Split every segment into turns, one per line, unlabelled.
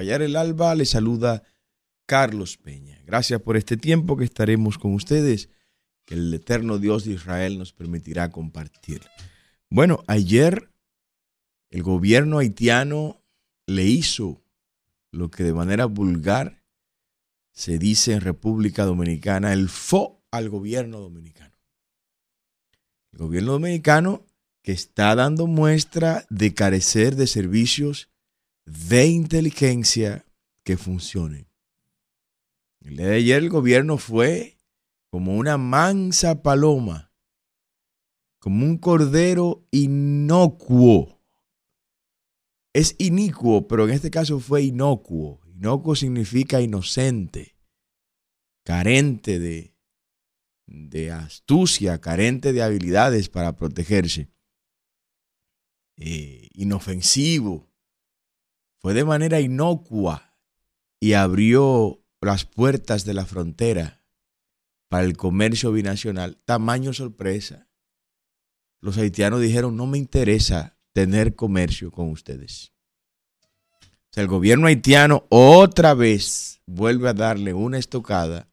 rayar el alba le saluda Carlos Peña. Gracias por este tiempo que estaremos con ustedes, que el eterno Dios de Israel nos permitirá compartir. Bueno, ayer el gobierno haitiano le hizo lo que de manera vulgar se dice en República Dominicana, el fo al gobierno dominicano. El gobierno dominicano que está dando muestra de carecer de servicios de inteligencia que funcionen. El día de ayer el gobierno fue como una mansa paloma, como un cordero inocuo. Es inicuo, pero en este caso fue inocuo. Inocuo significa inocente, carente de, de astucia, carente de habilidades para protegerse, eh, inofensivo. Fue de manera inocua y abrió las puertas de la frontera para el comercio binacional. Tamaño sorpresa. Los haitianos dijeron, no me interesa tener comercio con ustedes. O sea, el gobierno haitiano otra vez vuelve a darle una estocada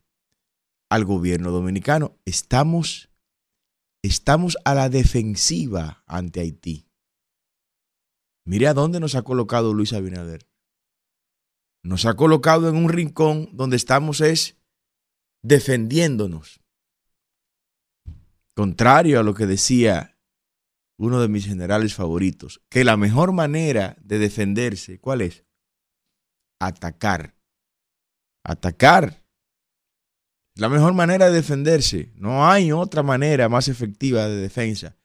al gobierno dominicano. Estamos, estamos a la defensiva ante Haití. Mire a dónde nos ha colocado Luis Abinader. Nos ha colocado en un rincón donde estamos es defendiéndonos. Contrario a lo que decía uno de mis generales favoritos, que la mejor manera de defenderse, ¿cuál es? Atacar. Atacar. La mejor manera de defenderse. No hay otra manera más efectiva de defensa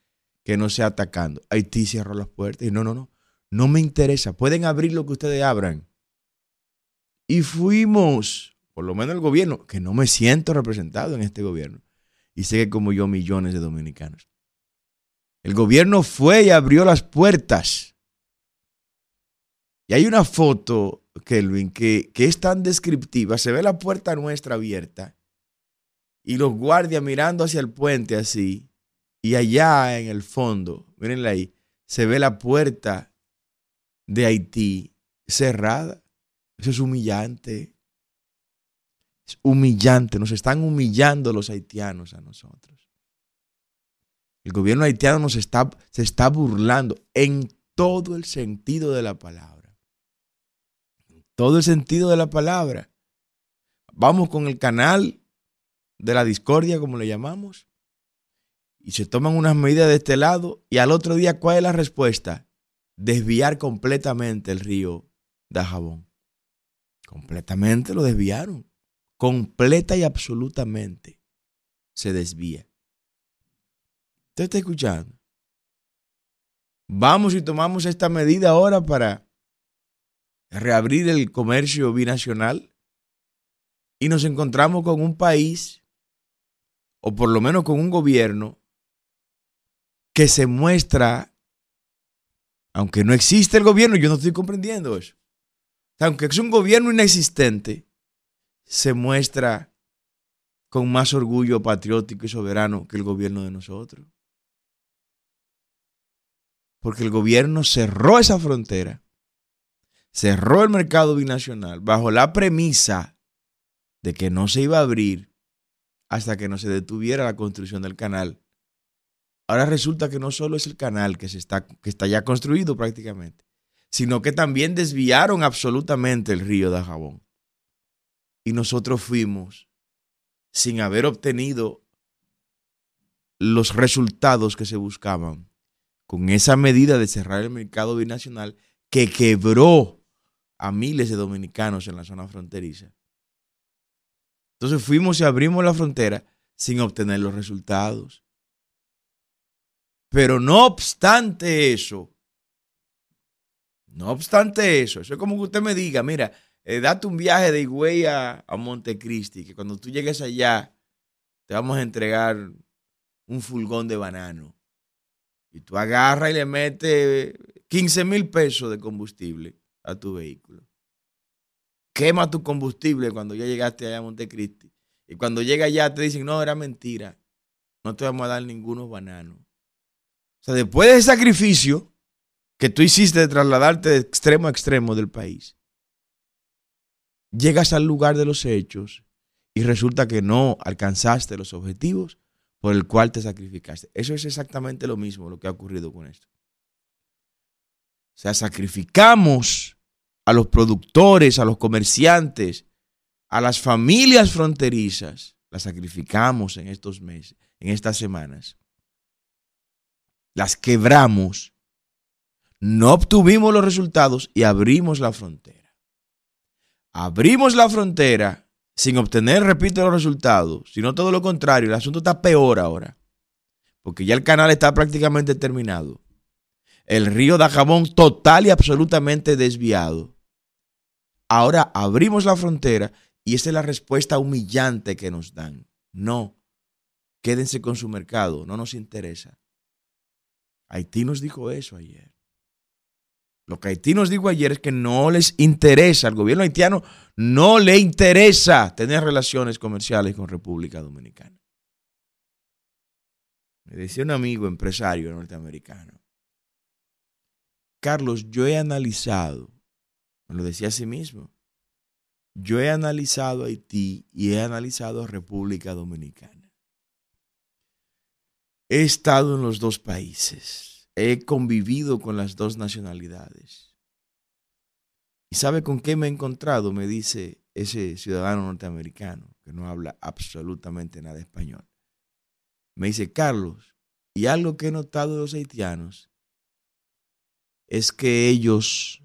que no sea atacando. Haití cerró las puertas y no, no, no. No me interesa. Pueden abrir lo que ustedes abran. Y fuimos, por lo menos el gobierno, que no me siento representado en este gobierno. Y sé que como yo millones de dominicanos. El gobierno fue y abrió las puertas. Y hay una foto, Kelvin, que, que es tan descriptiva. Se ve la puerta nuestra abierta y los guardias mirando hacia el puente así. Y allá en el fondo, mírenla ahí, se ve la puerta de Haití cerrada. Eso es humillante. Es humillante. Nos están humillando los haitianos a nosotros. El gobierno haitiano nos está, se está burlando en todo el sentido de la palabra. En todo el sentido de la palabra. Vamos con el canal de la discordia, como le llamamos, y se toman unas medidas de este lado, y al otro día, ¿cuál es la respuesta? Desviar completamente el río Dajabón. Completamente lo desviaron. Completa y absolutamente se desvía. ¿Usted está escuchando? Vamos y tomamos esta medida ahora para reabrir el comercio binacional y nos encontramos con un país, o por lo menos con un gobierno, que se muestra, aunque no existe el gobierno, yo no estoy comprendiendo eso, aunque es un gobierno inexistente, se muestra con más orgullo patriótico y soberano que el gobierno de nosotros porque el gobierno cerró esa frontera, cerró el mercado binacional bajo la premisa de que no se iba a abrir hasta que no se detuviera la construcción del canal. Ahora resulta que no solo es el canal que, se está, que está ya construido prácticamente, sino que también desviaron absolutamente el río de Jabón. Y nosotros fuimos sin haber obtenido los resultados que se buscaban con esa medida de cerrar el mercado binacional que quebró a miles de dominicanos en la zona fronteriza. Entonces fuimos y abrimos la frontera sin obtener los resultados. Pero no obstante eso, no obstante eso, eso es como que usted me diga, mira, eh, date un viaje de Higüey a, Montecristi, que cuando tú llegues allá te vamos a entregar un fulgón de banano. Y tú agarras y le metes 15 mil pesos de combustible a tu vehículo. Quema tu combustible cuando ya llegaste allá a Montecristi. Y cuando llega allá te dicen, no, era mentira. No te vamos a dar ningunos bananos. O sea, después de ese sacrificio que tú hiciste de trasladarte de extremo a extremo del país, llegas al lugar de los hechos y resulta que no alcanzaste los objetivos por el cual te sacrificaste. Eso es exactamente lo mismo lo que ha ocurrido con esto. O sea, sacrificamos a los productores, a los comerciantes, a las familias fronterizas, las sacrificamos en estos meses, en estas semanas. Las quebramos, no obtuvimos los resultados y abrimos la frontera. Abrimos la frontera sin obtener, repito, los resultados, sino todo lo contrario, el asunto está peor ahora, porque ya el canal está prácticamente terminado. El río Dajabón total y absolutamente desviado. Ahora abrimos la frontera y esa es la respuesta humillante que nos dan. No, quédense con su mercado, no nos interesa. Haití nos dijo eso ayer. Lo que Haití nos dijo ayer es que no les interesa, al gobierno haitiano no le interesa tener relaciones comerciales con República Dominicana. Me decía un amigo empresario norteamericano, Carlos, yo he analizado, me lo decía a sí mismo, yo he analizado Haití y he analizado República Dominicana. He estado en los dos países, he convivido con las dos nacionalidades. ¿Y sabe con qué me he encontrado? Me dice ese ciudadano norteamericano que no habla absolutamente nada español. Me dice, Carlos, y algo que he notado de los haitianos es que ellos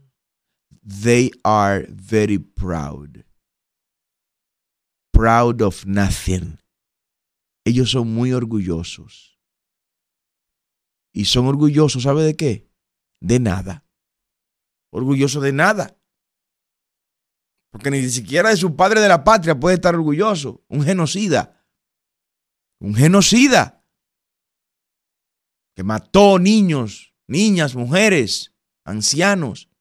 They are very proud. Proud of nothing. Ellos son muy orgullosos. Y son orgullosos, ¿sabe de qué? De nada. Orgulloso de nada. Porque ni siquiera de su padre de la patria puede estar orgulloso. Un genocida. Un genocida. Que mató niños, niñas, mujeres, ancianos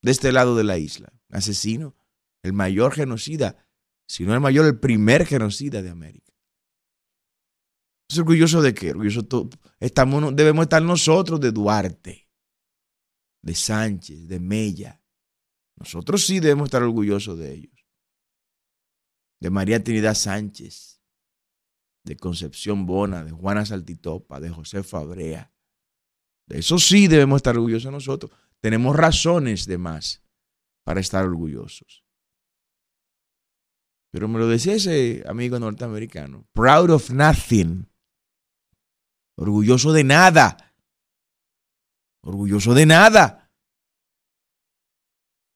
de este lado de la isla. Asesino, el mayor genocida, si no el mayor, el primer genocida de América. ¿Es orgulloso de qué? Orgulloso estamos, debemos estar nosotros de Duarte, de Sánchez, de Mella. Nosotros sí debemos estar orgullosos de ellos. De María Trinidad Sánchez, de Concepción Bona, de Juana Saltitopa, de José Fabrea. De eso sí debemos estar orgullosos nosotros. Tenemos razones de más para estar orgullosos. Pero me lo decía ese amigo norteamericano. Proud of nothing. Orgulloso de nada. Orgulloso de nada.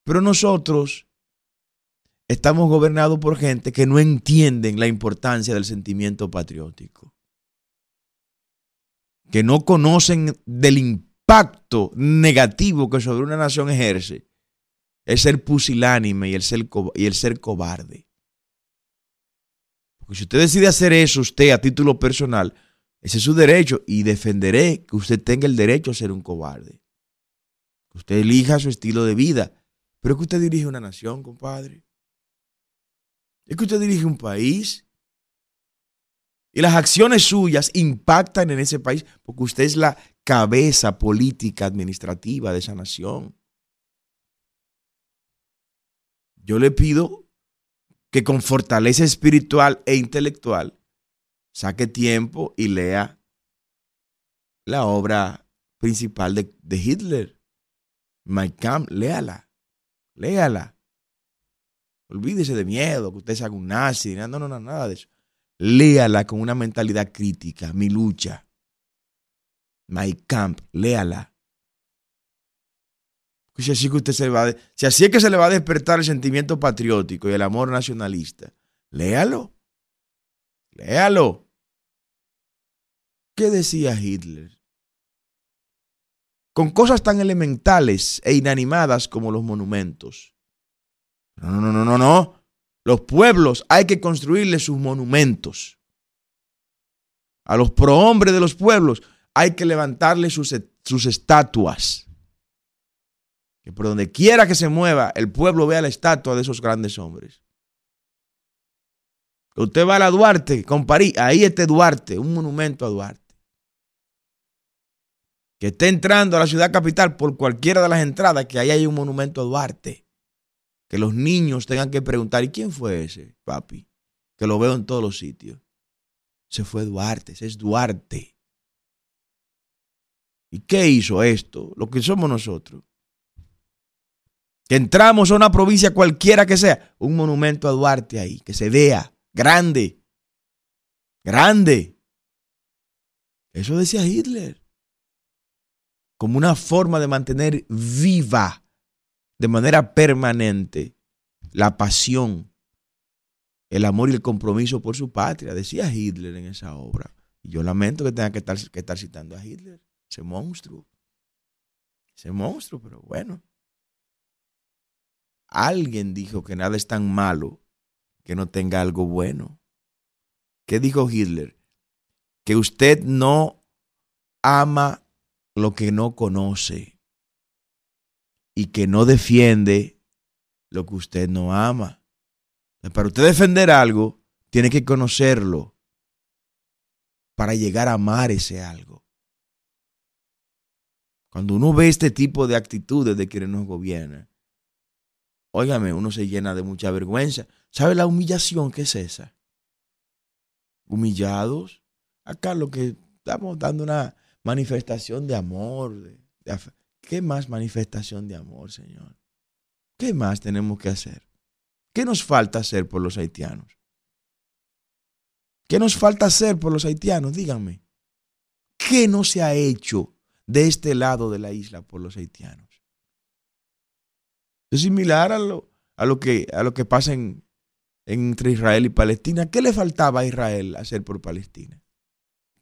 Pero nosotros estamos gobernados por gente que no entienden la importancia del sentimiento patriótico. Que no conocen del impacto negativo que sobre una nación ejerce es ser pusilánime y el ser, y el ser cobarde. Porque si usted decide hacer eso, usted a título personal, ese es su derecho y defenderé que usted tenga el derecho a ser un cobarde. Que usted elija su estilo de vida. Pero es que usted dirige una nación, compadre. Es que usted dirige un país. Y las acciones suyas impactan en ese país porque usted es la cabeza política administrativa de esa nación. Yo le pido que con fortaleza espiritual e intelectual saque tiempo y lea la obra principal de, Hitler, My Camp, léala, léala. Olvídese de miedo, que usted se haga un nazi, no, no, no, nada de eso. Léala con una mentalidad crítica, mi lucha. My Camp, léala. Si así, que usted se va si así es que se le va a despertar el sentimiento patriótico y el amor nacionalista, léalo. Léalo. ¿Qué decía Hitler? Con cosas tan elementales e inanimadas como los monumentos. No, no, no, no, no. Los pueblos hay que construirles sus monumentos. A los prohombres de los pueblos hay que levantarle sus, sus estatuas. Que por donde quiera que se mueva, el pueblo vea la estatua de esos grandes hombres. Usted va a la Duarte con París, ahí está Duarte, un monumento a Duarte. Que esté entrando a la ciudad capital por cualquiera de las entradas, que ahí hay un monumento a Duarte. que los niños tengan que preguntar, ¿y quién fue ese, papi? Que lo veo en todos los sitios. Se fue Duarte, ese es Duarte. ¿Y qué hizo esto? Lo que somos nosotros. Que entramos a una provincia cualquiera que sea, un monumento a Duarte ahí, que se vea, grande, grande. Eso decía Hitler. Como una forma de mantener viva de manera permanente la pasión, el amor y el compromiso por su patria, decía Hitler en esa obra. Y yo lamento que tenga que estar, que estar citando a Hitler, ese monstruo. Ese monstruo, pero bueno. Alguien dijo que nada es tan malo que no tenga algo bueno. ¿Qué dijo Hitler? Que usted no ama lo que no conoce y que no defiende lo que usted no ama. Para usted defender algo, tiene que conocerlo para llegar a amar ese algo. Cuando uno ve este tipo de actitudes de quienes nos gobiernan, óigame, uno se llena de mucha vergüenza. ¿Sabe la humillación que es esa? Humillados. Acá lo que estamos dando una manifestación de amor. ¿Qué más manifestación de amor, Señor? ¿Qué más tenemos que hacer? ¿Qué nos falta hacer por los haitianos? ¿Qué nos falta hacer por los haitianos? Díganme. ¿Qué no se ha hecho de este lado de la isla por los haitianos? Es similar a lo, a lo, que, a lo que pasa entre Israel y Palestina. ¿Qué le faltaba a Israel hacer por Palestina?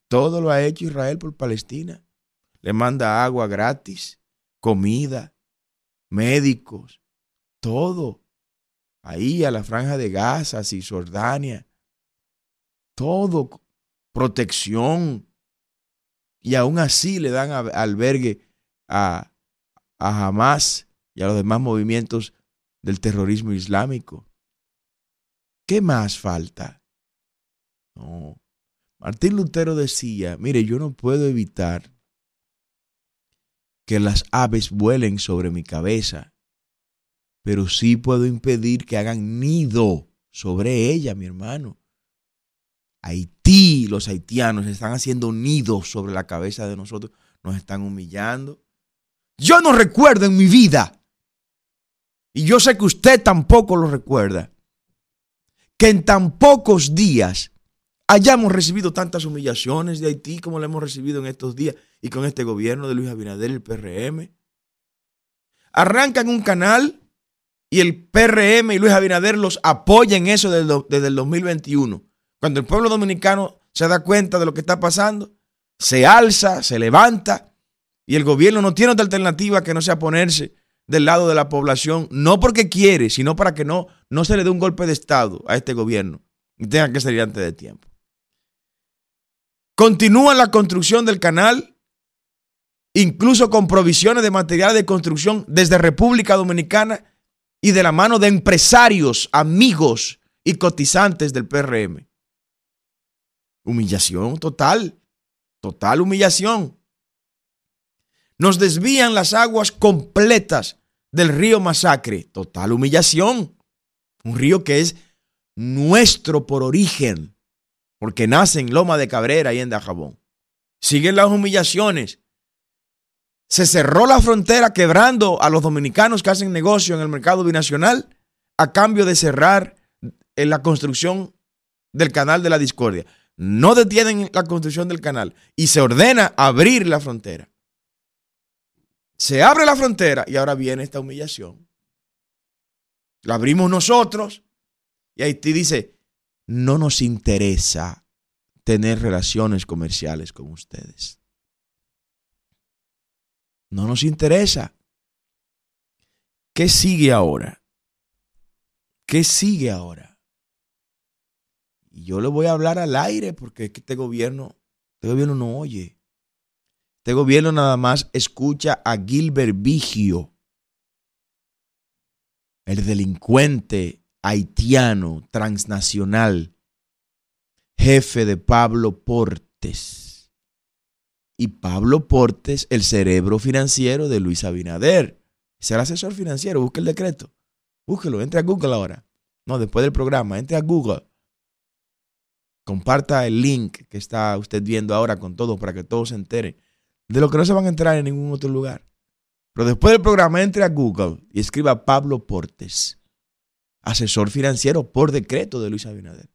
Todo lo ha hecho Israel por Palestina. Le manda agua gratis, comida, médicos, todo. Ahí a la franja de Gaza, Cisjordania. Todo. Protección. Y aún así le dan albergue a, a Hamas y a los demás movimientos del terrorismo islámico. ¿Qué más falta? No. Martín Lutero decía, mire, yo no puedo evitar que las aves vuelen sobre mi cabeza, pero sí puedo impedir que hagan nido sobre ella, mi hermano. Haití, los haitianos están haciendo nidos sobre la cabeza de nosotros, nos están humillando. Yo no recuerdo en mi vida y yo sé que usted tampoco lo recuerda, que en tan pocos días hayamos recibido tantas humillaciones de Haití como lo hemos recibido en estos días y con este gobierno de Luis Abinader, el PRM. Arrancan un canal y el PRM y Luis Abinader los apoyan en eso desde el 2021. Cuando el pueblo dominicano se da cuenta de lo que está pasando, se alza, se levanta y el gobierno no tiene otra alternativa que no sea ponerse del lado de la población, no porque quiere, sino para que no, no se le dé un golpe de Estado a este gobierno y tenga que salir antes de tiempo. Continúa la construcción del canal, incluso con provisiones de material de construcción desde República Dominicana y de la mano de empresarios, amigos y cotizantes del PRM. Humillación total, total humillación nos desvían las aguas completas del río Masacre. Total humillación. Un río que es nuestro por origen, porque nace en Loma de Cabrera y en Dajabón. Siguen las humillaciones. Se cerró la frontera quebrando a los dominicanos que hacen negocio en el mercado binacional a cambio de cerrar en la construcción del canal de la discordia. No detienen la construcción del canal y se ordena abrir la frontera. Se abre la frontera y ahora viene esta humillación. La abrimos nosotros y Haití dice, no nos interesa tener relaciones comerciales con ustedes. No nos interesa. ¿Qué sigue ahora? ¿Qué sigue ahora? Y yo le voy a hablar al aire porque este gobierno, este gobierno no oye. Este gobierno nada más escucha a Gilbert Vigio, el delincuente haitiano transnacional, jefe de Pablo Portes. Y Pablo Portes, el cerebro financiero de Luis Abinader. Ser asesor financiero, busca el decreto. Búsquelo, entre a Google ahora. No, después del programa, entre a Google. Comparta el link que está usted viendo ahora con todos para que todos se enteren de lo que no se van a enterar en ningún otro lugar. Pero después del programa, entre a Google y escriba Pablo Portes, asesor financiero por decreto de Luis Abinader.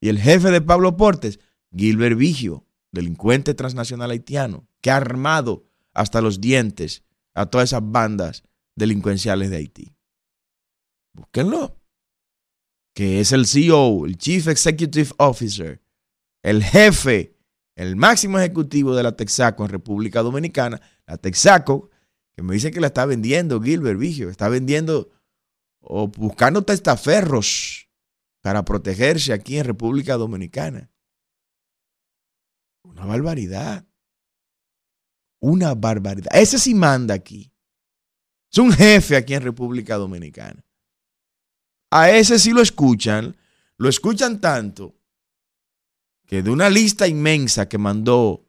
Y el jefe de Pablo Portes, Gilbert Vigio, delincuente transnacional haitiano, que ha armado hasta los dientes a todas esas bandas delincuenciales de Haití. Búsquenlo que es el CEO, el Chief Executive Officer, el jefe, el máximo ejecutivo de la Texaco en República Dominicana, la Texaco, que me dice que la está vendiendo Gilbert Vigio, está vendiendo o buscando testaferros para protegerse aquí en República Dominicana. Una barbaridad. Una barbaridad. Ese sí manda aquí. Es un jefe aquí en República Dominicana. A ese sí lo escuchan, lo escuchan tanto que de una lista inmensa que mandó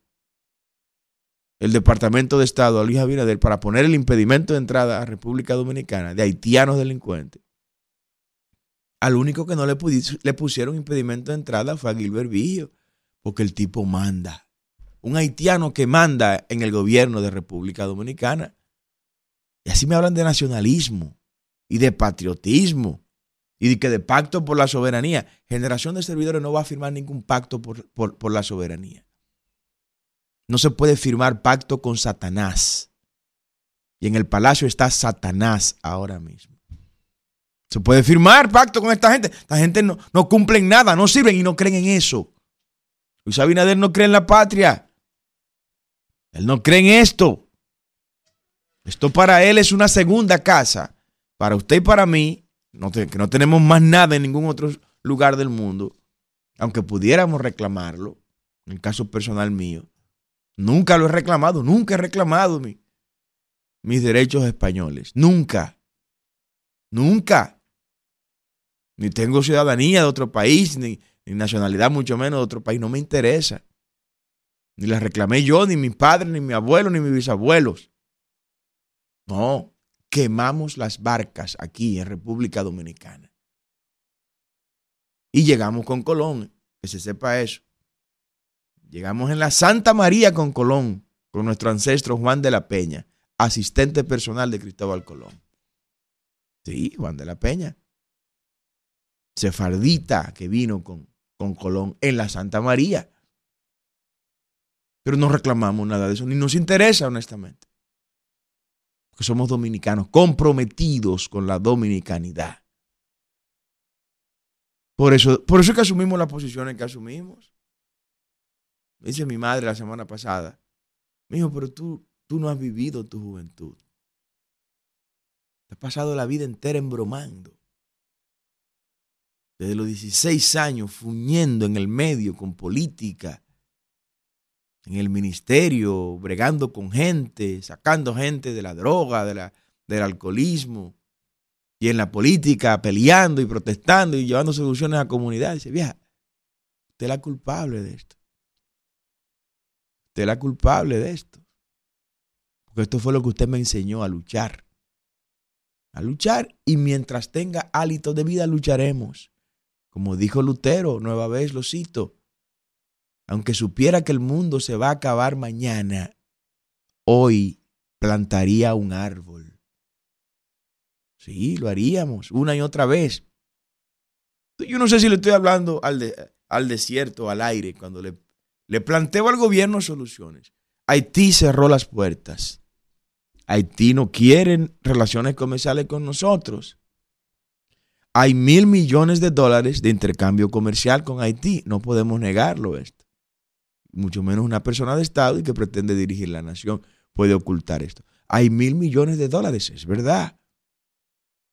el Departamento de Estado a Luis Abinader para poner el impedimento de entrada a República Dominicana de haitianos delincuentes, al único que no le, pusieron impedimento de entrada fue a Gilbert Vigio, porque el tipo manda. Un haitiano que manda en el gobierno de República Dominicana. Y así me hablan de nacionalismo y de patriotismo y que de pacto por la soberanía. Generación de servidores no va a firmar ningún pacto por, por, la soberanía. No se puede firmar pacto con Satanás. Y en el palacio está Satanás ahora mismo. Se puede firmar pacto con esta gente. Esta gente no, no cumplen nada, no sirven y no creen en eso. Luis Abinader no cree en la patria. Él no cree en esto. Esto para él es una segunda casa. Para usted y para mí que no tenemos más nada en ningún otro lugar del mundo, aunque pudiéramos reclamarlo, en el caso personal mío, nunca lo he reclamado, nunca he reclamado mis derechos españoles, nunca, nunca. Ni tengo ciudadanía de otro país, ni, ni nacionalidad mucho menos de otro país, no me interesa. Ni la reclamé yo, ni mi padre, ni mi abuelo, ni mis bisabuelos. No, quemamos las barcas aquí en República Dominicana. Y llegamos con Colón, que se sepa eso. Llegamos en la Santa María con Colón, con nuestro ancestro Juan de la Peña, asistente personal de Cristóbal Colón. Sí, Juan de la Peña. Sefardita que vino con, con Colón en la Santa María. Pero no reclamamos nada de eso, ni nos interesa, honestamente que somos dominicanos, comprometidos con la dominicanidad. Por eso, por eso es que asumimos las posiciones que asumimos. Me dice mi madre la semana pasada, me dijo, pero tú, tú no has vivido tu juventud. Te has pasado la vida entera embromando. Desde los 16 años, fuñendo en el medio con política, en el ministerio, bregando con gente, sacando gente de la droga, de la, del alcoholismo, y en la política peleando y protestando y llevando soluciones a la comunidad. Dice, vieja, usted es la culpable de esto. Usted la culpable de esto. Porque esto fue lo que usted me enseñó a luchar. A luchar y mientras tenga hálito de vida lucharemos. Como dijo Lutero, nueva vez lo cito, aunque supiera que el mundo se va a acabar mañana, hoy plantaría un árbol. Sí, lo haríamos una y otra vez. Yo no sé si le estoy hablando al, al desierto, al aire, cuando le, le planteo al gobierno soluciones. Haití cerró las puertas. Haití no quiere relaciones comerciales con nosotros. Hay mil millones de dólares de intercambio comercial con Haití. No podemos negarlo esto mucho menos una persona de Estado y que pretende dirigir la nación puede ocultar esto. Hay mil millones de dólares, es verdad.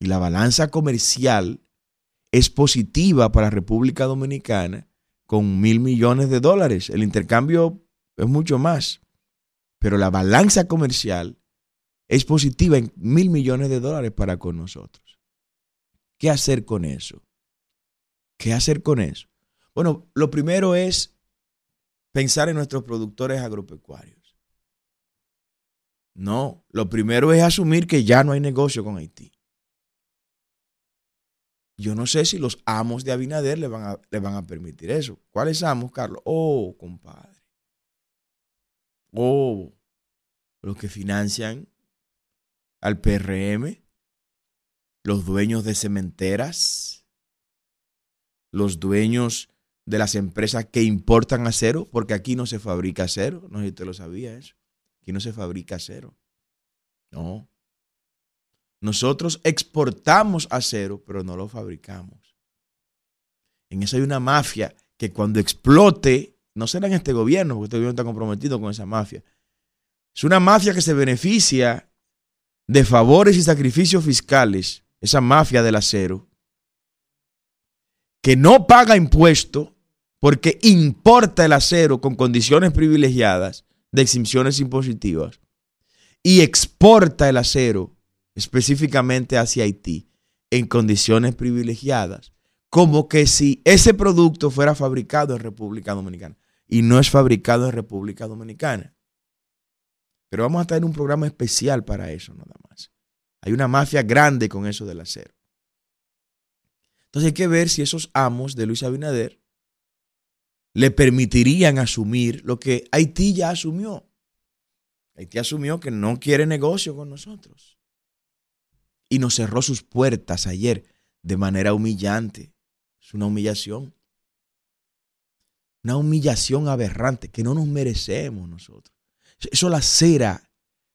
Y la balanza comercial es positiva para República Dominicana con mil millones de dólares. El intercambio es mucho más. Pero la balanza comercial es positiva en mil millones de dólares para con nosotros. ¿Qué hacer con eso? ¿Qué hacer con eso? Bueno, lo primero es pensar en nuestros productores agropecuarios. No, lo primero es asumir que ya no hay negocio con Haití. Yo no sé si los amos de Abinader le van a, van a permitir eso. ¿Cuáles amos, Carlos? Oh, compadre. Oh, los que financian al PRM, los dueños de cementeras, los dueños de las empresas que importan acero, porque aquí no se fabrica acero. No sé si usted lo sabía eso. Aquí no se fabrica acero. No. Nosotros exportamos acero, pero no lo fabricamos. En eso hay una mafia que cuando explote, no será en este gobierno, porque este gobierno está comprometido con esa mafia. Es una mafia que se beneficia de favores y sacrificios fiscales, esa mafia del acero, que no paga impuesto porque importa el acero con condiciones privilegiadas de exenciones impositivas y exporta el acero específicamente hacia Haití en condiciones privilegiadas, como que si ese producto fuera fabricado en República Dominicana y no es fabricado en República Dominicana. Pero vamos a tener un programa especial para eso nada más. Hay una mafia grande con eso del acero. Entonces hay que ver si esos amos de Luis Abinader le permitirían asumir lo que Haití ya asumió. Haití asumió que no quiere negocio con nosotros. Y nos cerró sus puertas ayer de manera humillante. Es una humillación. Una humillación aberrante que no nos merecemos nosotros. Eso lacera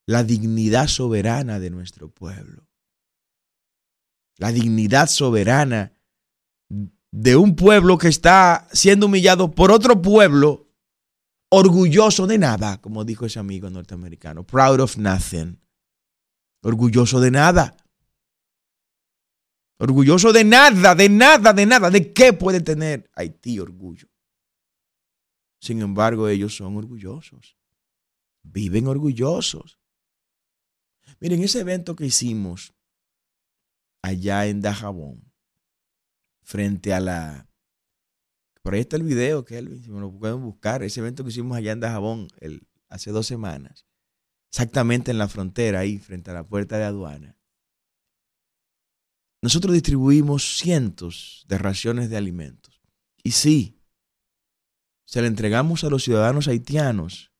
la dignidad soberana de nuestro pueblo. La dignidad soberana de un pueblo que está siendo humillado por otro pueblo orgulloso de nada, como dijo ese amigo norteamericano, proud of nothing. Orgulloso de nada. Orgulloso de nada, de nada, de nada. ¿De qué puede tener Haití orgullo? Sin embargo, ellos son orgullosos. Viven orgullosos. Miren, ese evento que hicimos allá en Dajabón, frente a la... Por ahí está el video, Kelvin, si me lo pueden buscar. Ese evento que hicimos allá en Dajabón el, hace dos semanas. Exactamente en la frontera, ahí, frente a la puerta de aduana. Nosotros distribuimos cientos de raciones de alimentos. Y sí, se le entregamos a los ciudadanos haitianos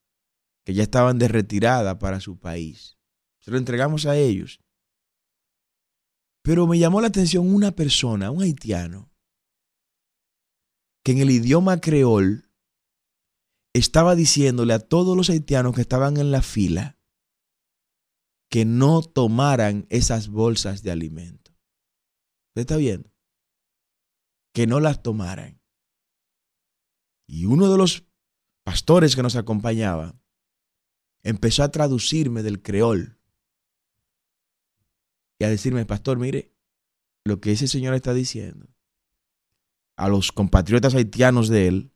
que ya estaban de retirada para su país. Se lo entregamos a ellos. Pero me llamó la atención una persona, un haitiano, que en el idioma creol estaba diciéndole a todos los haitianos que estaban en la fila que no tomaran esas bolsas de alimento. ¿Usted está viendo? Que no las tomaran. Y uno de los pastores que nos acompañaba empezó a traducirme del creol y a decirme, pastor, mire, lo que ese señor está diciendo a los compatriotas haitianos de él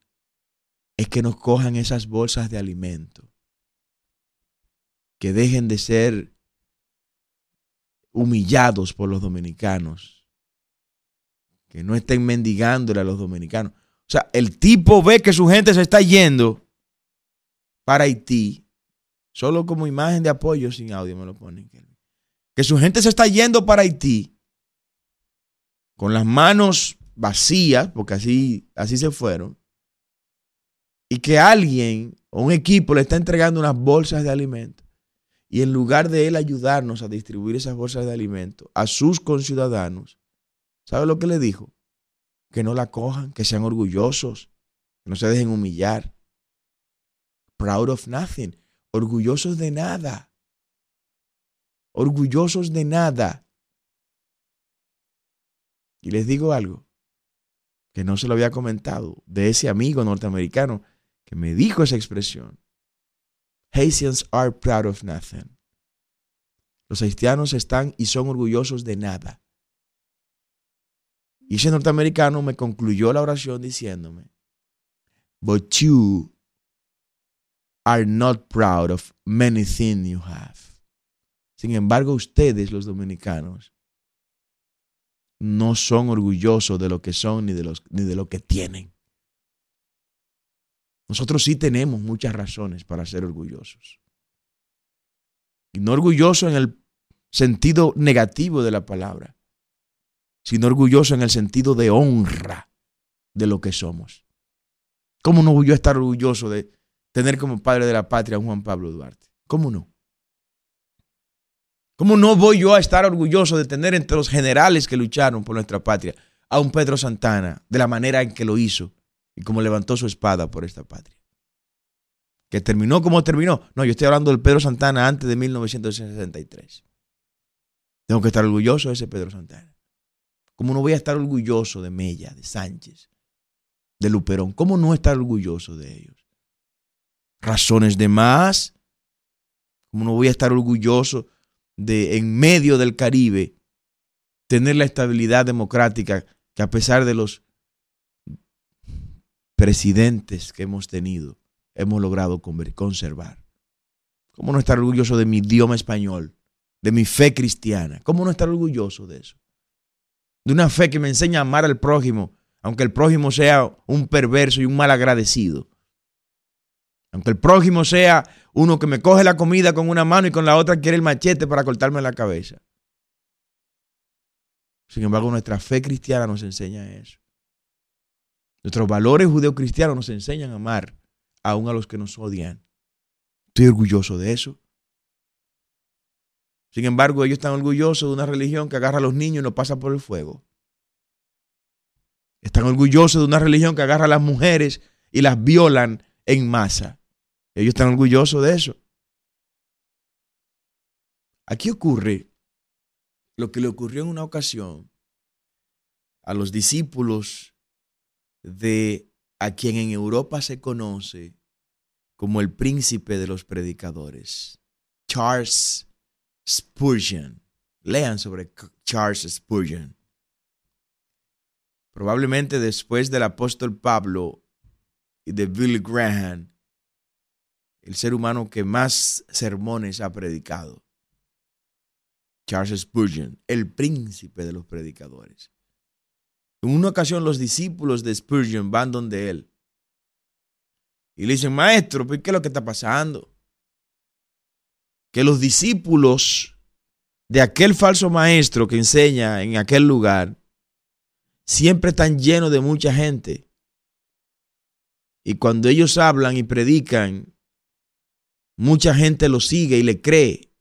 es que nos cojan esas bolsas de alimento, que dejen de ser humillados por los dominicanos, que no estén mendigándole a los dominicanos. O sea, el tipo ve que su gente se está yendo para Haití, solo como imagen de apoyo sin audio me lo ponen que su gente se está yendo para Haití con las manos vacías, porque así, así se fueron, y que alguien o un equipo le está entregando unas bolsas de alimentos, y en lugar de él ayudarnos a distribuir esas bolsas de alimentos a sus conciudadanos, ¿sabe lo que le dijo? Que no la cojan, que sean orgullosos, que no se dejen humillar. Proud of nothing, orgullosos de nada orgullosos de nada. Y les digo algo que no se lo había comentado de ese amigo norteamericano que me dijo esa expresión. Haitians are proud of nothing. Los haitianos están y son orgullosos de nada. Y ese norteamericano me concluyó la oración diciéndome, But you are not proud of many things you have. Sin embargo, ustedes, los dominicanos, no son orgullosos de lo que son ni de, los, ni de lo que tienen. Nosotros sí tenemos muchas razones para ser orgullosos. Y no orgulloso en el sentido negativo de la palabra, sino orgulloso en el sentido de honra de lo que somos. ¿Cómo no voy a estar orgulloso de tener como padre de la patria a Juan Pablo Duarte? ¿Cómo no? ¿Cómo no voy yo a estar orgulloso de tener entre los generales que lucharon por nuestra patria a un Pedro Santana de la manera en que lo hizo y cómo levantó su espada por esta patria? Que terminó como terminó. No, yo estoy hablando del Pedro Santana antes de 1963. Tengo que estar orgulloso de ese Pedro Santana. ¿Cómo no voy a estar orgulloso de Mella, de Sánchez, de Luperón? ¿Cómo no estar orgulloso de ellos? Razones de más. ¿Cómo no voy a estar orgulloso de en medio del Caribe tener la estabilidad democrática que a pesar de los presidentes que hemos tenido, hemos logrado conservar. ¿Cómo no estar orgulloso de mi idioma español, de mi fe cristiana? ¿Cómo no estar orgulloso de eso? De una fe que me enseña a amar al prójimo, aunque el prójimo sea un perverso y un mal agradecido. Aunque el prójimo sea uno que me coge la comida con una mano y con la otra quiere el machete para cortarme la cabeza. Sin embargo, nuestra fe cristiana nos enseña eso. Nuestros valores judeocristianos nos enseñan a amar aún a los que nos odian. Estoy orgulloso de eso. Sin embargo, ellos están orgullosos de una religión que agarra a los niños y los pasa por el fuego. Están orgullosos de una religión que agarra a las mujeres y las violan en masa. Ellos están orgullosos de eso. Aquí ocurre lo que le ocurrió en una ocasión a los discípulos de a quien en Europa se conoce como el príncipe de los predicadores, Charles Spurgeon. Lean sobre Charles Spurgeon. Probablemente después del apóstol Pablo y de Billy Graham, el ser humano que más sermones ha predicado. Charles Spurgeon, el príncipe de los predicadores. En una ocasión los discípulos de Spurgeon van donde él y le dicen, maestro, ¿qué es lo que está pasando? Que los discípulos de aquel falso maestro que enseña en aquel lugar siempre están llenos de mucha gente. Y cuando ellos hablan y predican, mucha gente lo sigue y le cree.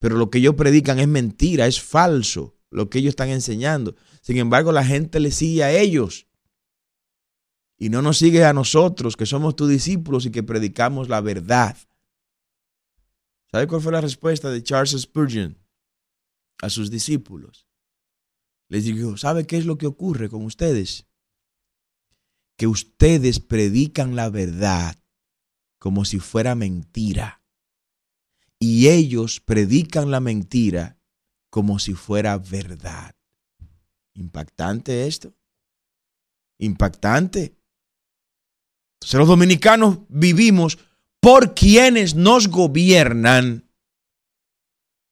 Pero lo que ellos predican es mentira, es falso, lo que ellos están enseñando. Sin embargo, la gente le sigue a ellos. Y no nos sigue a nosotros, que somos tus discípulos y que predicamos la verdad. ¿Sabe cuál fue la respuesta de Charles Spurgeon a sus discípulos? Les dijo, ¿sabe qué es lo que ocurre con ustedes? Que ustedes predican la verdad como si fuera mentira. Y ellos predican la mentira como si fuera verdad. Impactante esto. Impactante. Entonces los dominicanos vivimos por quienes nos gobiernan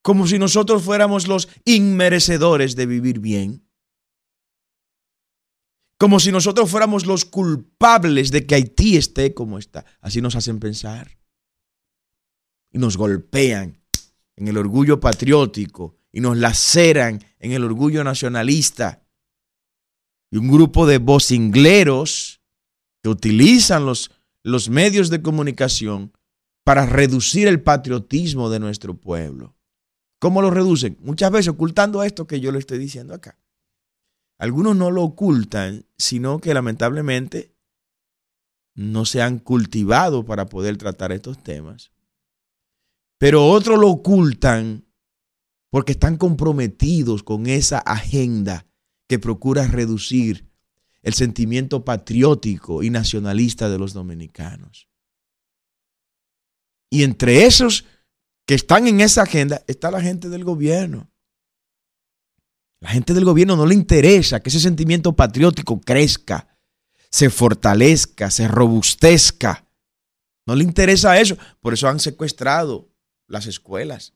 como si nosotros fuéramos los inmerecedores de vivir bien. Como si nosotros fuéramos los culpables de que Haití esté como está. Así nos hacen pensar. Y nos golpean en el orgullo patriótico y nos laceran en el orgullo nacionalista. Y un grupo de vocingleros que utilizan los, los medios de comunicación para reducir el patriotismo de nuestro pueblo. ¿Cómo lo reducen? Muchas veces ocultando esto que yo le estoy diciendo acá. Algunos no lo ocultan, sino que lamentablemente no se han cultivado para poder tratar estos temas. Pero otros lo ocultan porque están comprometidos con esa agenda que procura reducir el sentimiento patriótico y nacionalista de los dominicanos. Y entre esos que están en esa agenda está la gente del gobierno. La gente del gobierno no le interesa que ese sentimiento patriótico crezca, se fortalezca, se robustezca. No le interesa eso. Por eso han secuestrado las escuelas.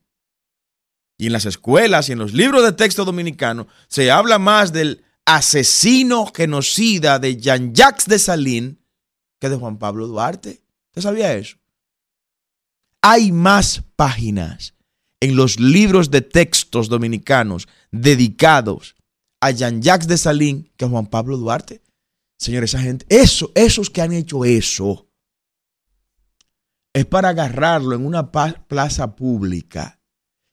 Y en las escuelas y en los libros de texto dominicano se habla más del asesino genocida de Jean-Jacques de Salín que de Juan Pablo Duarte. ¿Usted sabía eso? Hay más páginas en los libros de textos dominicanos dedicados a Jean-Jacques de Salín que a Juan Pablo Duarte. Señores, esa gente, eso, esos que han hecho eso, es para agarrarlo en una plaza pública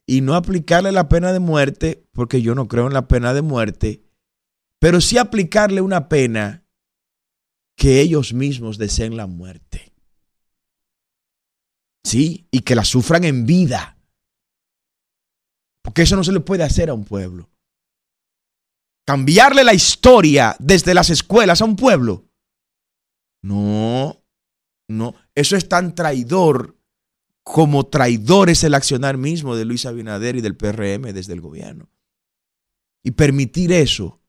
y no aplicarle la pena de muerte, porque yo no creo en la pena de muerte, pero sí aplicarle una pena que ellos mismos deseen la muerte. Sí, y que la sufran en vida. Porque eso no se le puede hacer a un pueblo. Cambiarle la historia desde las escuelas a un pueblo. No, no, eso es tan traidor como traidor es el accionar mismo de Luis Abinader y del PRM desde el gobierno. Y permitir eso,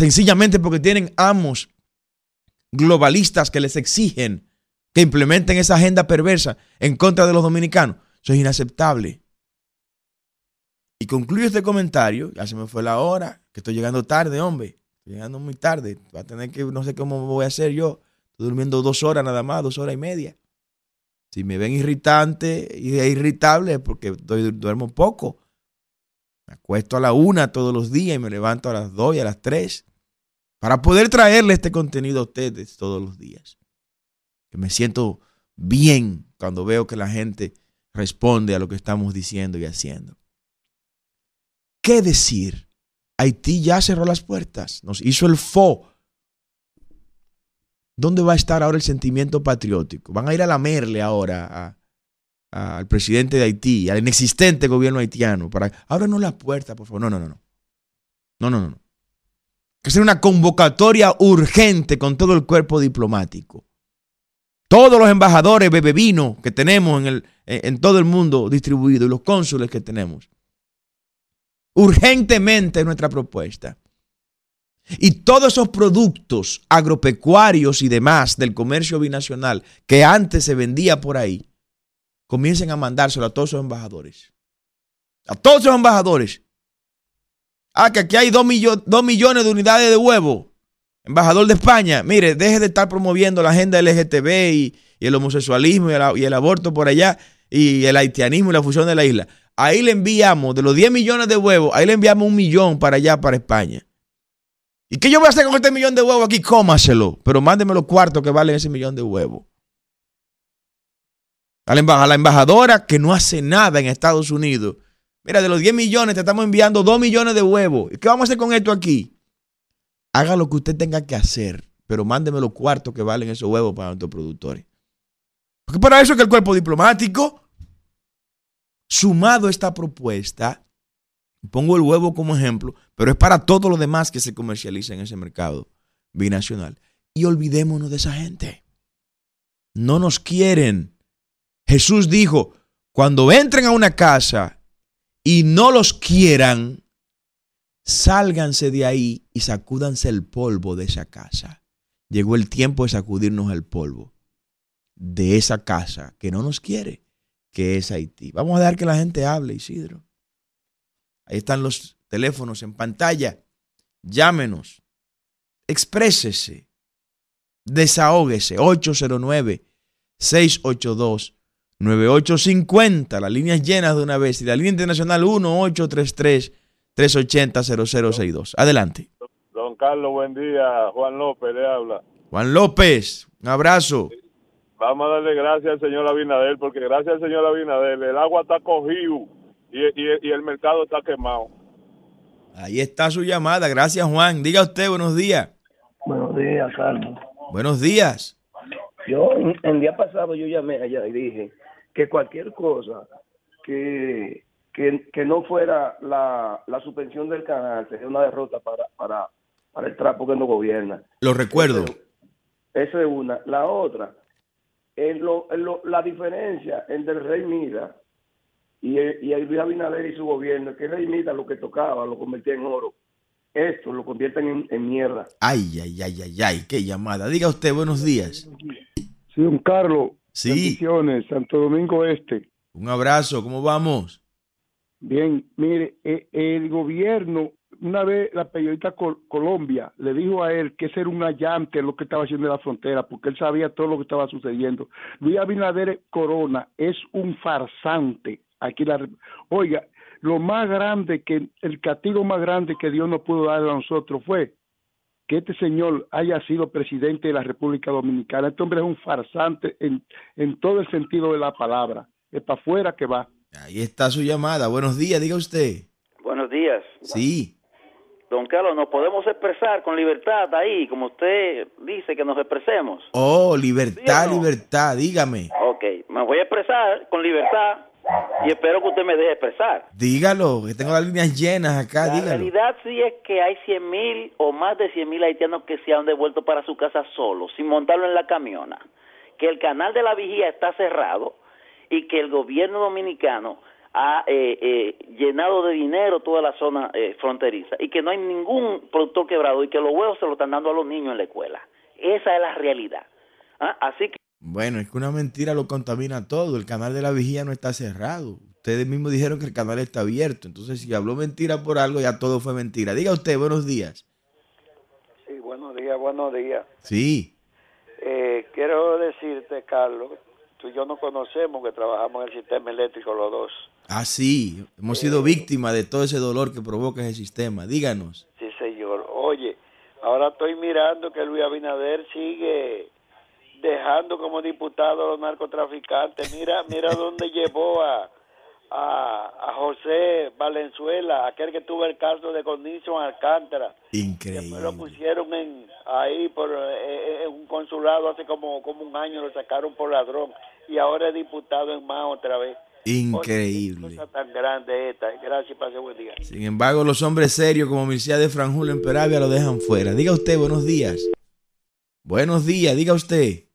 sencillamente porque tienen amos globalistas que les exigen que implementen esa agenda perversa en contra de los dominicanos, eso es inaceptable. Y concluyo este comentario, ya se me fue la hora, que estoy llegando tarde, hombre, estoy llegando muy tarde, va a tener que, no sé cómo voy a hacer yo, estoy durmiendo dos horas nada más, dos horas y media. Si me ven irritante y irritable es porque duermo poco. Me acuesto a la una todos los días y me levanto a las dos y a las tres para poder traerle este contenido a ustedes todos los días. Que me siento bien cuando veo que la gente responde a lo que estamos diciendo y haciendo. ¿Qué decir? Haití ya cerró las puertas, nos hizo el FO ¿Dónde va a estar ahora el sentimiento patriótico? Van a ir a lamerle ahora al presidente de Haití, al inexistente gobierno haitiano, para no la puerta, por favor. No, no, no, no. No, no, no. Que sea una convocatoria urgente con todo el cuerpo diplomático. Todos los embajadores bebevino que tenemos en, el, en todo el mundo distribuido y los cónsules que tenemos. Urgentemente nuestra propuesta. Y todos esos productos agropecuarios y demás del comercio binacional que antes se vendía por ahí, comiencen a mandárselo a todos esos embajadores. A todos esos embajadores. Ah, que aquí hay dos, millones de unidades de huevo. Embajador de España, mire, deje de estar promoviendo la agenda LGTB y, el homosexualismo y el, y el aborto por allá y el haitianismo y la fusión de la isla. Ahí le enviamos, de los 10 millones de huevos, ahí le enviamos un millón para allá, para España. ¿Y qué yo voy a hacer con este millón de huevos aquí? Cómaselo. Pero mándeme los cuartos que valen ese millón de huevos. A la, embajadora que no hace nada en Estados Unidos. Mira, de los 10 millones te estamos enviando 2 millones de huevos. ¿Y qué vamos a hacer con esto aquí? Haga lo que usted tenga que hacer, pero mándeme los cuartos que valen esos huevos para nuestros productores. Porque para eso es que el cuerpo diplomático, sumado a esta propuesta, Pongo el huevo como ejemplo, pero es para todo lo demás que se comercializa en ese mercado binacional. Y olvidémonos de esa gente. No nos quieren. Jesús dijo, cuando entren a una casa y no los quieran, sálganse de ahí y sacúdanse el polvo de esa casa. Llegó el tiempo de sacudirnos el polvo de esa casa que no nos quiere, que es Haití. Vamos a dejar que la gente hable, Isidro. Ahí están los teléfonos en pantalla. Llámenos. Exprésese. Desahógese. 809-682-9850. Las líneas llenas de una vez. Y la línea internacional 1-833-380-0062. Adelante.
Don Carlos, buen día. Juan López le habla.
Juan López, un abrazo.
Vamos a darle gracias al señor Abinadel, porque gracias al señor Abinadel el agua está cogido y, el mercado está quemado.
Ahí está su llamada. Gracias, Juan. Diga usted, buenos días.
Buenos días, Carlos.
Buenos días.
Yo, el día pasado yo llamé allá y dije que cualquier cosa que, que, no fuera la, la, suspensión del canal sería una derrota para, para, para el trapo que no gobierna.
Lo recuerdo.
Esa es una. La otra, en lo, la diferencia entre el rey Mira y, y el Luis Abinader y su gobierno, que reimita lo que tocaba, lo convertía en oro. Esto lo convierten en, mierda.
Ay, ay, ay, ay, ay, qué llamada. Diga usted, buenos días.
Sí, un Carlos.
Sí.
Santo Domingo Este.
Un abrazo, ¿cómo vamos?
Bien, mire, e, el gobierno, una vez la periodista Colombia le dijo a él que ese era un allante lo que estaba haciendo en la frontera, porque él sabía todo lo que estaba sucediendo. Luis Abinader Corona es un farsante Aquí la, oiga, lo más grande que, el castigo más grande que Dios nos pudo dar a nosotros fue que este señor haya sido presidente de la República Dominicana. Este hombre es un farsante en, en todo el sentido de la palabra. Es para afuera que va.
Ahí está su llamada. Buenos días, diga usted.
Buenos días.
Sí.
Don Carlos, nos podemos expresar con libertad ahí, como usted dice que nos expresemos.
Oh, libertad,
¿Sí o no?
libertad, dígame.
Ok, me voy a expresar con libertad y espero que usted me deje expresar.
Dígalo, que tengo las líneas llenas acá,
La
dígalo.
realidad sí es que hay 100 mil o más de 100 mil haitianos que se han devuelto para su casa solos, sin montarlo en la camiona. Que el canal de la vigía está cerrado y que el gobierno dominicano ha eh, eh, llenado de dinero toda la zona eh, fronteriza y que no hay ningún productor quebrado y que los huevos se lo están dando a los niños en la escuela. Esa es la realidad. ¿Ah? Así que
Bueno, es que una mentira lo contamina todo. El canal de la vigía no está cerrado. Ustedes mismos dijeron que el canal está abierto. Entonces, si habló mentira por algo, ya todo fue mentira. Diga usted, buenos días.
Sí, buenos días, buenos días.
Sí.
Eh, quiero decirte, Carlos, tú y yo nos conocemos, que trabajamos en el sistema eléctrico los dos.
Ah, sí. Hemos sido víctimas de todo ese dolor que provoca ese sistema. Díganos.
Sí, señor. Oye, ahora estoy mirando que Luis Abinader sigue dejando como diputado a los narcotraficantes. Mira, mira dónde llevó a, a, a José Valenzuela, aquel que tuvo el caso de Condición Alcántara. Después lo
Increíble.
pusieron en ahí por eh, en un consulado hace como como un año lo sacaron por ladrón y ahora es diputado en más otra vez. Oye,
Increíble.
cosa tan grande esta. Gracias, pase buen día.
Sin embargo, los hombres serios como Mircea de Franjul en Peravia lo dejan fuera. Diga usted, buenos días. Buenos días, diga usted.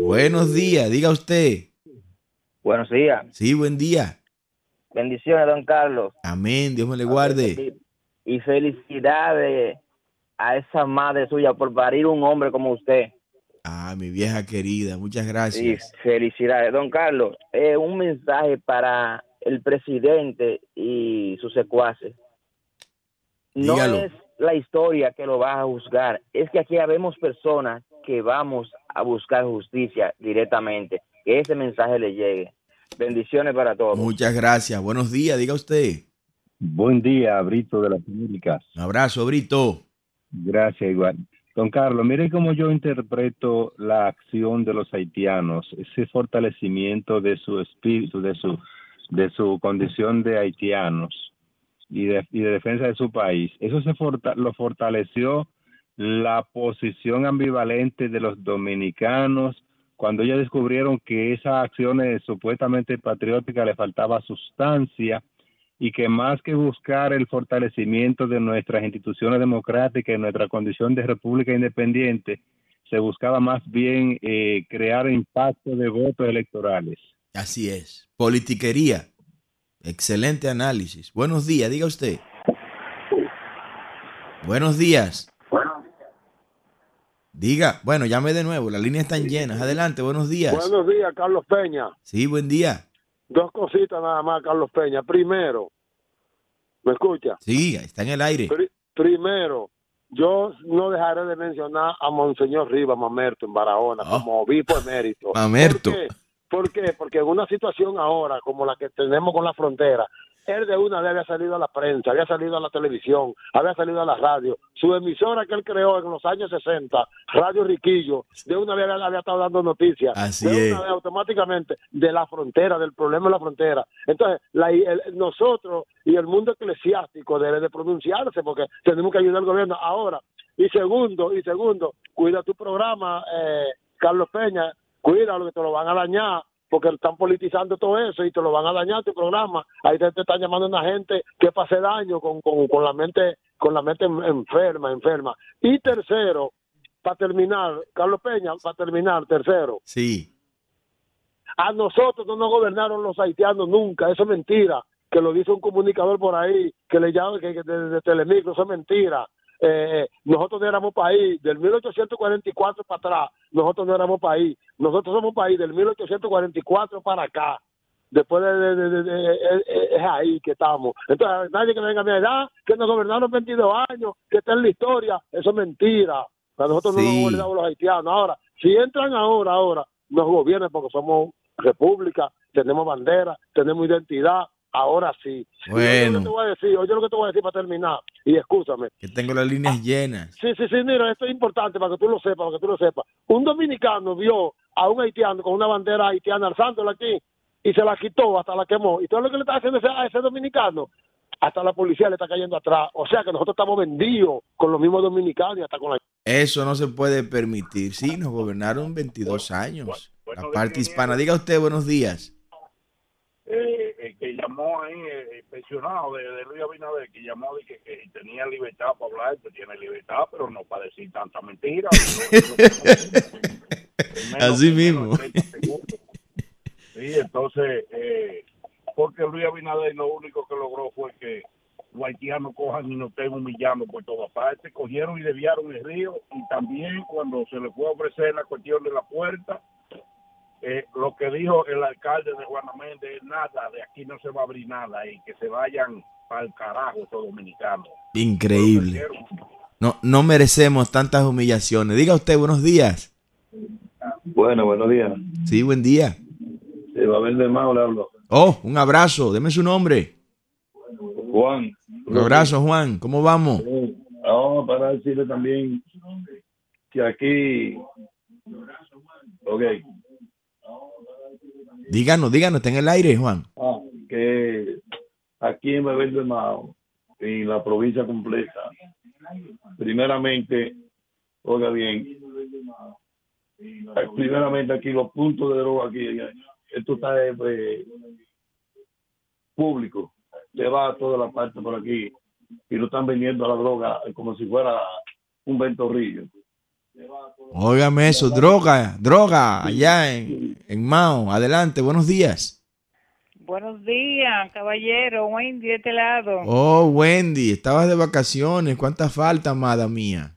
Buenos días, diga usted.
Buenos días.
Sí, buen día.
Bendiciones, don Carlos.
Amén, Dios me le guarde.
Y felicidades a esa madre suya por parir un hombre como usted.
Ah, mi vieja querida, muchas
Sí,
gracias.
felicidades. Don Carlos, eh, un mensaje para el presidente y sus secuaces. No
Dígalo.
es la historia que lo va a juzgar, es que aquí habemos personas que vamos a buscar justicia directamente. Que ese mensaje le llegue. Bendiciones para todos.
Muchas gracias. Buenos días, diga usted.
Buen día, Brito de las Américas.
Un abrazo, Brito.
Gracias, igual. Don Carlos, mire cómo yo interpreto la acción de los haitianos, ese fortalecimiento de su espíritu, de su, de su condición de haitianos y de, y de defensa de su país. Eso se forta- lo fortaleció la posición ambivalente de los dominicanos cuando ellos descubrieron que esas acciones supuestamente patrióticas le faltaba sustancia y que más que buscar el fortalecimiento de nuestras instituciones democráticas y nuestra condición de república independiente, se buscaba más bien eh, crear impacto de votos electorales.
Así es. Politiquería. Excelente análisis. Buenos días, diga usted. Buenos días. Diga, bueno, llame de nuevo, las líneas están llenas. Adelante, buenos días.
Buenos días, Carlos Peña.
Sí, buen día.
Dos cositas nada más, Carlos Peña. Primero, ¿me escucha?
Sí, está en el aire.
Pri- primero, yo no dejaré de mencionar a Monseñor Rivas Mamerto en Barahona
Ah.
como obispo emérito.
Mamerto.
¿Por qué? ¿Por qué? Porque en una situación ahora como la que tenemos con la frontera, él de una vez había salido a la prensa, había salido a la televisión, había salido a la radio. Su emisora que él creó en los años 60, Radio Riquillo, de una vez había, había estado dando noticias.
Así
de una vez automáticamente de la frontera, del problema de la frontera. Entonces, la- el- nosotros y el mundo eclesiástico debe de pronunciarse porque tenemos que ayudar al gobierno ahora. Y segundo, y segundo, cuida tu programa, eh, Carlos Peña, cuídalo que te lo van a dañar porque están politizando todo eso y te lo van a dañar tu programa. Ahí te, te están llamando una gente que pase daño con, con, con la mente con la mente en- enferma, enferma. Y tercero, para terminar, Carlos Peña, para terminar, tercero,
Sí.
a nosotros no nos gobernaron los haitianos nunca, eso es mentira. Que lo dice un comunicador por ahí, que le llama que, que de, de Telemicro, eso es mentira. Eh, nosotros no éramos país, del 1844 para atrás, nosotros no éramos país. Nosotros somos país del 1844 para acá. Después de, de- de- de- de- es- ahí que estamos. Entonces, nadie que venga a mi edad, que nos gobernaron 22 años, que está en la historia, eso es mentira. A nosotros no nos gobernamos los haitianos. Ahora, si entran ahora, ahora, nos gobiernan porque somos república, tenemos bandera, tenemos identidad,
ahora sí.
Bueno.
Oye lo que te voy a decir, oye lo que te voy a decir para terminar, y escúchame.
Que tengo las líneas llenas.
Sí, sí, sí, mira, esto es importante para que tú lo sepas, para que tú lo sepas. Un dominicano vio a un haitiano con una bandera haitiana alzándola aquí y se la quitó, hasta la quemó. Y todo lo que le está haciendo ese- a ese dominicano, hasta la policía le está cayendo atrás. O sea que nosotros estamos vendidos con los mismos dominicanos y hasta con la...
Eso no se puede permitir. Sí, nos gobernaron 22 años. La parte hispana. Diga usted, buenos días.
eh, ahí, eh, pensionado de, de Luis Abinader, que llamó de que, que tenía libertad para hablar, que tiene libertad, pero no para decir tanta mentira.
Así mismo.
Sí, entonces, eh, porque Luis Abinader lo único que logró fue que los haitianos cojan y nos estén humillando por todas partes. Cogieron y desviaron el río y también cuando se le fue a ofrecer la cuestión de la puerta, eh, lo que dijo el alcalde de Juana Méndez, nada, de aquí no se va a abrir nada y que se vayan para el carajo estos dominicanos.
Increíble. No, no merecemos tantas humillaciones. Diga usted, buenos días.
Bueno, buenos días.
Sí, buen día.
De Babel de Mao le hablo.
Oh, un abrazo. Deme su nombre.
Juan.
Un abrazo, Juan. ¿Cómo vamos?
Vamos para decirle también que aquí. Ok.
Díganos, díganos, está en el aire, Juan.
Ah, que aquí en Babel de Mao, en la provincia completa, primeramente, oiga bien, primeramente aquí los puntos de droga aquí, esto está eh, público, se va a toda la parte por aquí y lo están vendiendo a la droga como si fuera un ventorrillo.
Óigame eso, droga, droga, allá en, en Mao. Adelante, buenos días.
Buenos días, caballero. Wendy, de este lado.
Oh, Wendy, estabas de vacaciones. ¿Cuánta falta, amada mía?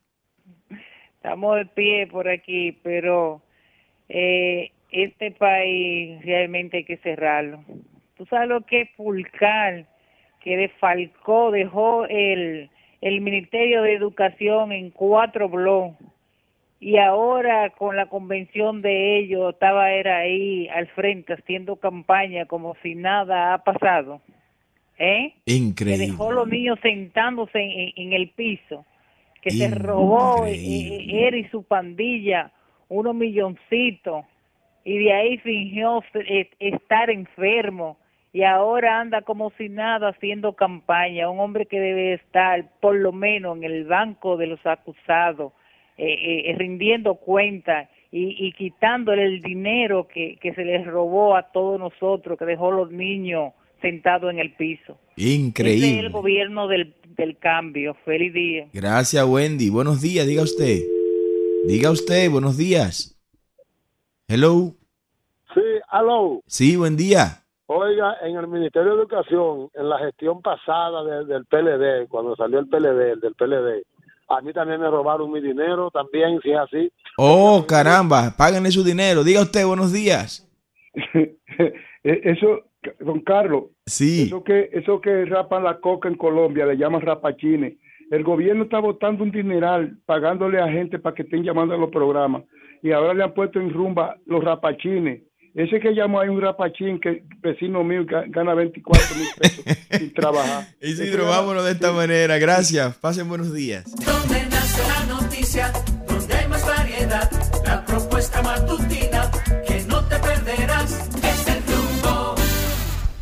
Estamos de pie por aquí, pero eh, este país realmente hay que cerrarlo. ¿Tú sabes lo que es Pulcar? Que defalcó, dejó el, el Ministerio de Educación en cuatro bloques. Y ahora con la convención de ellos, estaba era ahí al frente haciendo campaña como si nada ha pasado. ¿Eh? que
Increíble.
dejó los niños sentándose en, en el piso, que se robó eh, eh, él y su pandilla unos milloncitos y de ahí fingió eh, estar enfermo y ahora anda como si nada haciendo campaña, un hombre que debe estar por lo menos en el banco de los acusados, eh, eh, rindiendo cuenta y, y quitándole el dinero que, que se les robó a todos nosotros, que dejó los niños sentados en el piso. Es el
Increíble.
gobierno del, del cambio. Feliz día.
Gracias, Wendy. Buenos días, diga usted. Diga usted, buenos días. Hello.
Sí, aló.
Sí, buen día.
Oiga, en el Ministerio de Educación, en la gestión pasada de- del PLD, cuando salió el PLD, el del PLD, a mí también me robaron mi dinero, también, si es así.
Oh, caramba, páganle su dinero. Diga usted, buenos días.
Eh, Eso, don Carlos,
sí.
eso que eso que rapan la coca en Colombia le llaman rapachines. El gobierno está botando un dineral pagándole a gente para que estén llamando a los programas y ahora le han puesto en rumba los rapachines. Ese que llamó ahí un rapachín que vecino mío ga- gana 24 mil pesos sin trabajar.
Isidro, vámonos de esta manera. Gracias. Pasen buenos días.
Donde nace la noticia, donde hay más variedad, la propuesta matutina